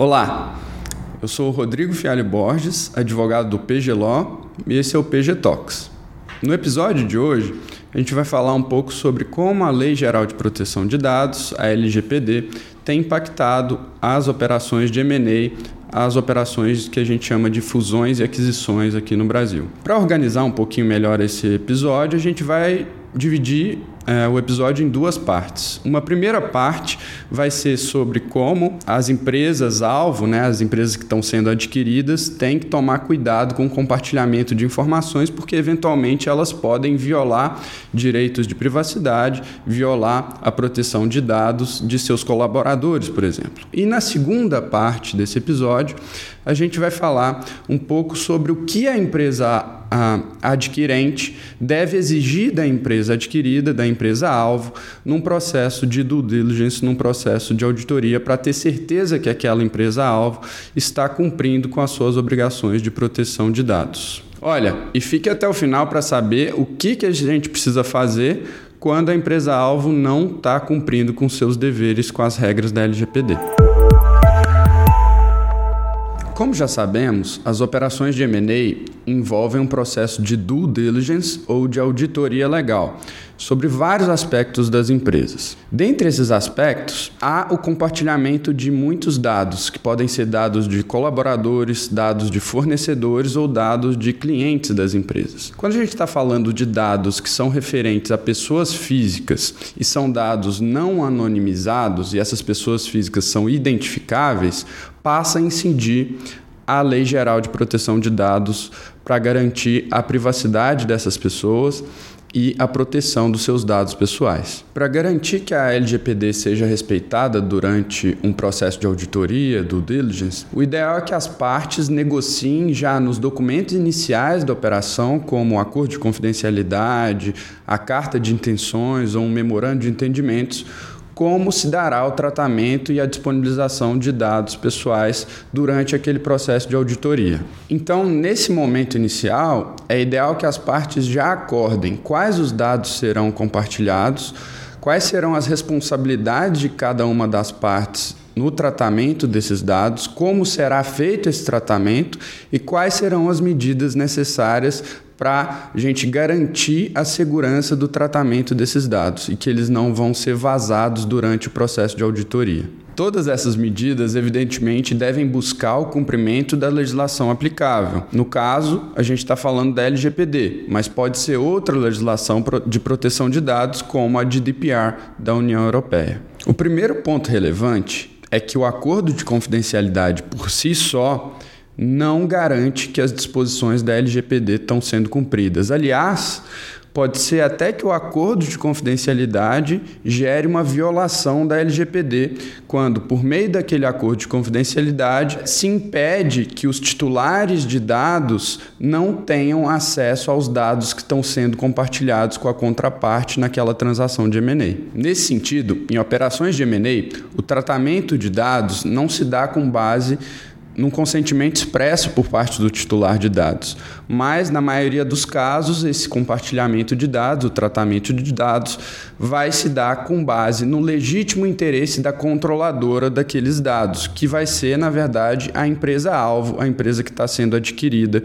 Olá, eu sou o Rodrigo Fialho Borges, advogado do PG Law, e esse é o PG Talks. No episódio de hoje, a gente vai falar um pouco sobre como a Lei Geral de Proteção de Dados, a LGPD, tem impactado as operações de M&A as operações que a gente chama de fusões e aquisições aqui no Brasil. Para organizar um pouquinho melhor esse episódio, a gente vai dividir é, o episódio em duas partes. Uma primeira parte vai ser sobre como as empresas-alvo, né, as empresas que estão sendo adquiridas, têm que tomar cuidado com o compartilhamento de informações, porque eventualmente elas podem violar direitos de privacidade, violar a proteção de dados de seus colaboradores, por exemplo. E na segunda parte desse episódio, a gente vai falar um pouco sobre o que a empresa a adquirente deve exigir da empresa adquirida, da empresa-alvo, num processo de due diligence, num processo de auditoria, para ter certeza que aquela empresa-alvo está cumprindo com as suas obrigações de proteção de dados. Olha, e fique até o final para saber o que, que a gente precisa fazer quando a empresa-alvo não está cumprindo com seus deveres com as regras da LGPD. Como já sabemos, as operações de M&A envolvem um processo de due diligence ou de auditoria legal sobre vários aspectos das empresas. Dentre esses aspectos, há o compartilhamento de muitos dados, que podem ser dados de colaboradores, dados de fornecedores ou dados de clientes das empresas. Quando a gente está falando de dados que são referentes a pessoas físicas e são dados não anonimizados e essas pessoas físicas são identificáveis, passa a incidir a Lei Geral de Proteção de Dados para garantir a privacidade dessas pessoas e a proteção dos seus dados pessoais. Para garantir que a LGPD seja respeitada durante um processo de auditoria, do diligence, o ideal é que as partes negociem já nos documentos iniciais da operação, como o acordo de confidencialidade, a carta de intenções ou um memorando de entendimentos, como se dará o tratamento e a disponibilização de dados pessoais durante aquele processo de auditoria. Então, nesse momento inicial, é ideal que as partes já acordem quais os dados serão compartilhados, quais serão as responsabilidades de cada uma das partes no tratamento desses dados, como será feito esse tratamento e quais serão as medidas necessárias para a gente garantir a segurança do tratamento desses dados e que eles não vão ser vazados durante o processo de auditoria. Todas essas medidas, evidentemente, devem buscar o cumprimento da legislação aplicável. No caso, a gente está falando da LGPD, mas pode ser outra legislação de proteção de dados, como a GDPR da União Europeia. O primeiro ponto relevante é que o acordo de confidencialidade por si só não garante que as disposições da LGPD estão sendo cumpridas. Aliás, pode ser até que o acordo de confidencialidade gere uma violação da LGPD, quando, por meio daquele acordo de confidencialidade, se impede que os titulares de dados não tenham acesso aos dados que estão sendo compartilhados com a contraparte naquela transação de M&A. Nesse sentido, em operações de M&A, o tratamento de dados não se dá com base num consentimento expresso por parte do titular de dados. Mas, na maioria dos casos, esse compartilhamento de dados, o tratamento de dados, vai se dar com base no legítimo interesse da controladora daqueles dados, que vai ser, na verdade, a empresa-alvo, a empresa que está sendo adquirida.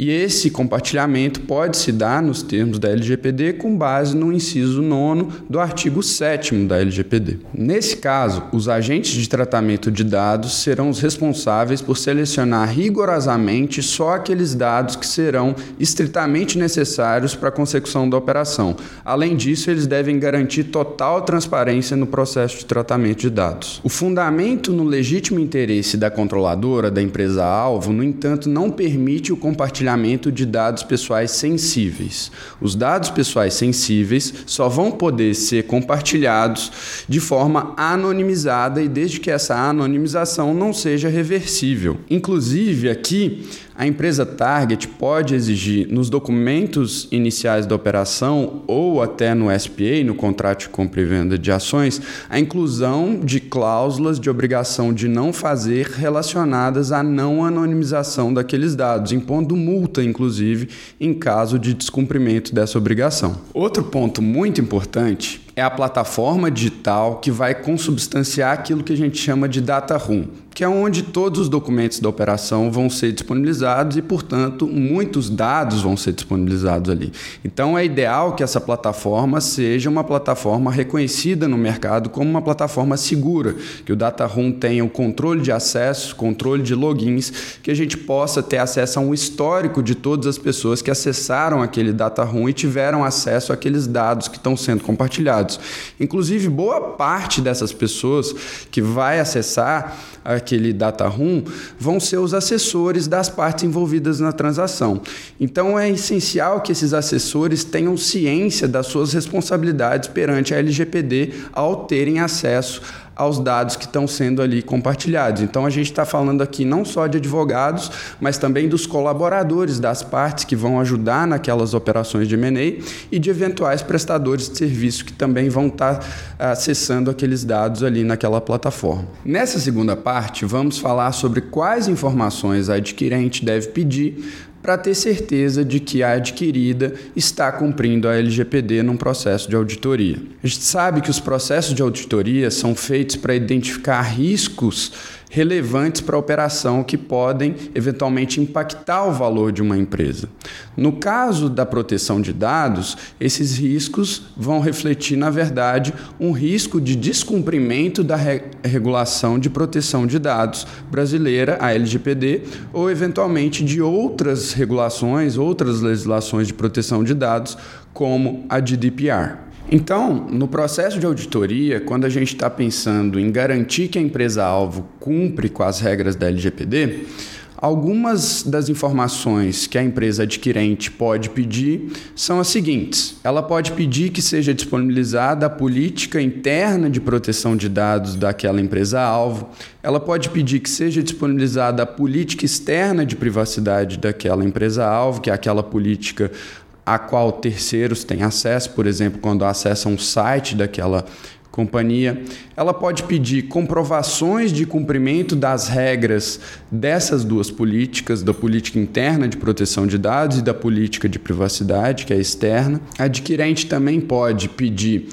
E esse compartilhamento pode se dar, nos termos da LGPD, com base no inciso 9 do artigo 7 da LGPD. Nesse caso, os agentes de tratamento de dados serão os responsáveis por selecionar rigorosamente só aqueles dados que serão estritamente necessários para a consecução da operação. Além disso, eles devem garantir total transparência no processo de tratamento de dados. O fundamento no legítimo interesse da controladora da empresa-alvo, no entanto, não permite o compartilhamento compartilhamento de dados pessoais sensíveis. Os dados pessoais sensíveis só vão poder ser compartilhados de forma anonimizada e desde que essa anonimização não seja reversível. Inclusive, aqui a empresa Target pode exigir nos documentos iniciais da operação ou até no SPA, no contrato de compra e venda de ações, a inclusão de cláusulas de obrigação de não fazer relacionadas à não anonimização daqueles dados, impondo multa, inclusive, em caso de descumprimento dessa obrigação. Outro ponto muito importante é a plataforma digital que vai consubstanciar aquilo que a gente chama de data room, que é onde todos os documentos da operação vão ser disponibilizados e, portanto, muitos dados vão ser disponibilizados ali. Então, é ideal que essa plataforma seja uma plataforma reconhecida no mercado como uma plataforma segura, que o data room tenha o controle de acesso, controle de logins, que a gente possa ter acesso a um histórico de todas as pessoas que acessaram aquele data room e tiveram acesso àqueles dados que estão sendo compartilhados. Inclusive, boa parte dessas pessoas que vai acessar aquele data room vão ser os assessores das partes envolvidas na transação. Então é essencial que esses assessores tenham ciência das suas responsabilidades perante a LGPD ao terem acesso aos dados que estão sendo ali compartilhados. Então a gente está falando aqui não só de advogados, mas também dos colaboradores das partes que vão ajudar naquelas operações de M&A e de eventuais prestadores de serviço que também vão estar tá acessando aqueles dados ali naquela plataforma. Nessa segunda parte, vamos falar sobre quais informações a adquirente deve pedir para ter certeza de que a adquirida está cumprindo a LGPD num processo de auditoria. A gente sabe que os processos de auditoria são feitos para identificar riscos relevantes para a operação que podem eventualmente impactar o valor de uma empresa. No caso da proteção de dados, esses riscos vão refletir, na verdade, um risco de descumprimento da re regulação de proteção de dados brasileira, a LGPD, ou eventualmente de outras regulações, outras legislações de proteção de dados, como a GDPR. Então, no processo de auditoria, quando a gente está pensando em garantir que a empresa-alvo cumpre com as regras da LGPD, Algumas das informações que a empresa adquirente pode pedir são as seguintes: ela pode pedir que seja disponibilizada a política interna de proteção de dados daquela empresa-alvo, ela pode pedir que seja disponibilizada a política externa de privacidade daquela empresa-alvo, que é aquela política a qual terceiros têm acesso, por exemplo, quando acessam um site daquela companhia. Ela pode pedir comprovações de cumprimento das regras dessas duas políticas, da política interna de proteção de dados e da política de privacidade, que é externa. A adquirente também pode pedir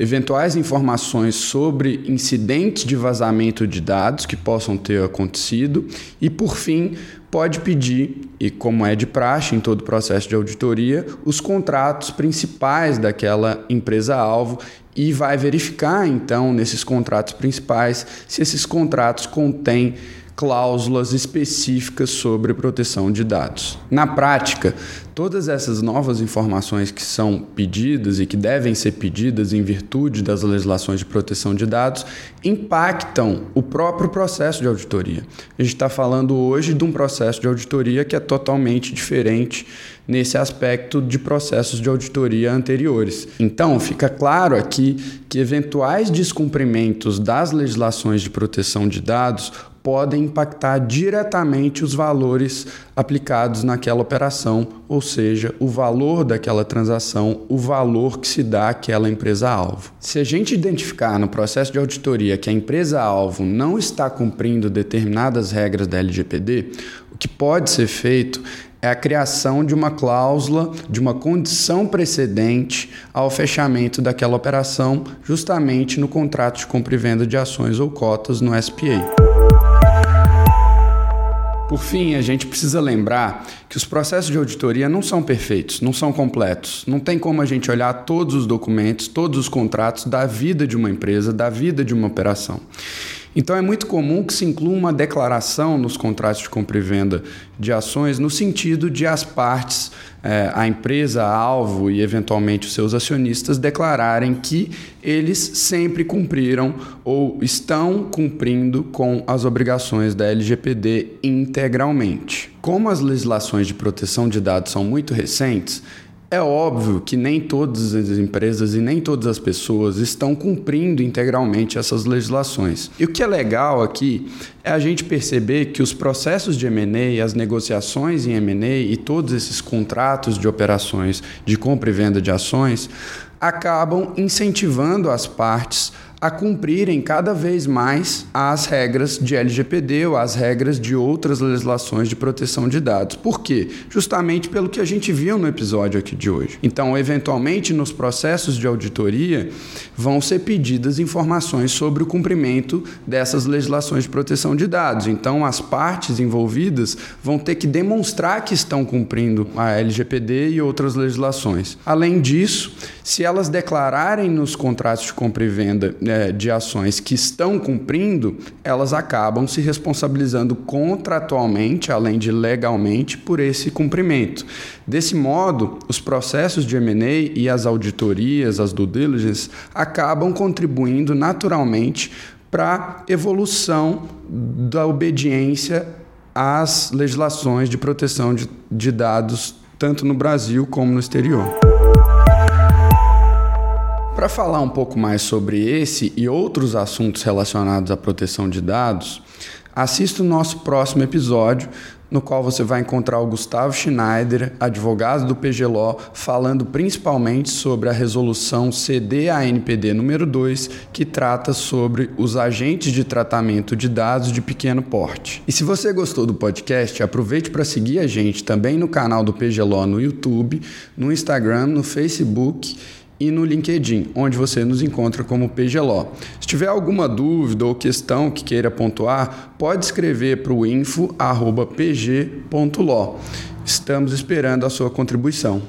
eventuais informações sobre incidentes de vazamento de dados que possam ter acontecido e, por fim, pode pedir, e como é de praxe em todo o processo de auditoria, os contratos principais daquela empresa-alvo e vai verificar, então, nesses contratos principais, se esses contratos contêm cláusulas específicas sobre proteção de dados. Na prática, todas essas novas informações que são pedidas e que devem ser pedidas em virtude das legislações de proteção de dados impactam o próprio processo de auditoria. A gente está falando hoje de um processo de auditoria que é totalmente diferente nesse aspecto de processos de auditoria anteriores. Então, fica claro aqui que eventuais descumprimentos das legislações de proteção de dados podem impactar diretamente os valores aplicados naquela operação, ou seja, o valor daquela transação, o valor que se dá àquela empresa-alvo. Se a gente identificar no processo de auditoria que a empresa-alvo não está cumprindo determinadas regras da LGPD, o que pode ser feito é a criação de uma cláusula, de uma condição precedente ao fechamento daquela operação, justamente no contrato de compra e venda de ações ou cotas no SPA. Por fim, a gente precisa lembrar que os processos de auditoria não são perfeitos, não são completos. Não tem como a gente olhar todos os documentos, todos os contratos da vida de uma empresa, da vida de uma operação. Então é muito comum que se inclua uma declaração nos contratos de compra e venda de ações no sentido de as partes, é, a empresa alvo e eventualmente os seus acionistas declararem que eles sempre cumpriram ou estão cumprindo com as obrigações da LGPD integralmente. Como as legislações de proteção de dados são muito recentes, é óbvio que nem todas as empresas e nem todas as pessoas estão cumprindo integralmente essas legislações. E o que é legal aqui é a gente perceber que os processos de M&A, as negociações em M&A e todos esses contratos de operações de compra e venda de ações acabam incentivando as partes a cumprirem cada vez mais as regras de LGPD ou as regras de outras legislações de proteção de dados. Por quê? Justamente pelo que a gente viu no episódio aqui de hoje. Então, eventualmente, nos processos de auditoria, vão ser pedidas informações sobre o cumprimento dessas legislações de proteção de dados. Então, as partes envolvidas vão ter que demonstrar que estão cumprindo a LGPD e outras legislações. Além disso, se elas declararem nos contratos de compra e venda né, de ações que estão cumprindo, elas acabam se responsabilizando contratualmente, além de legalmente, por esse cumprimento. Desse modo, os processos de M&A e as auditorias, as due diligence, acabam contribuindo naturalmente para a evolução da obediência às legislações de proteção de, de dados, tanto no Brasil como no exterior. Para falar um pouco mais sobre esse e outros assuntos relacionados à proteção de dados, assista o nosso próximo episódio, no qual você vai encontrar o Gustavo Schneider, advogado do PGLO, falando principalmente sobre a resolução CDANPD número 2, que trata sobre os agentes de tratamento de dados de pequeno porte. E se você gostou do podcast, aproveite para seguir a gente também no canal do PGLO no YouTube, no Instagram, no Facebook e no LinkedIn, onde você nos encontra como PGLO. Se tiver alguma dúvida ou questão que queira pontuar, pode escrever para o info.pg.lo. Estamos esperando a sua contribuição.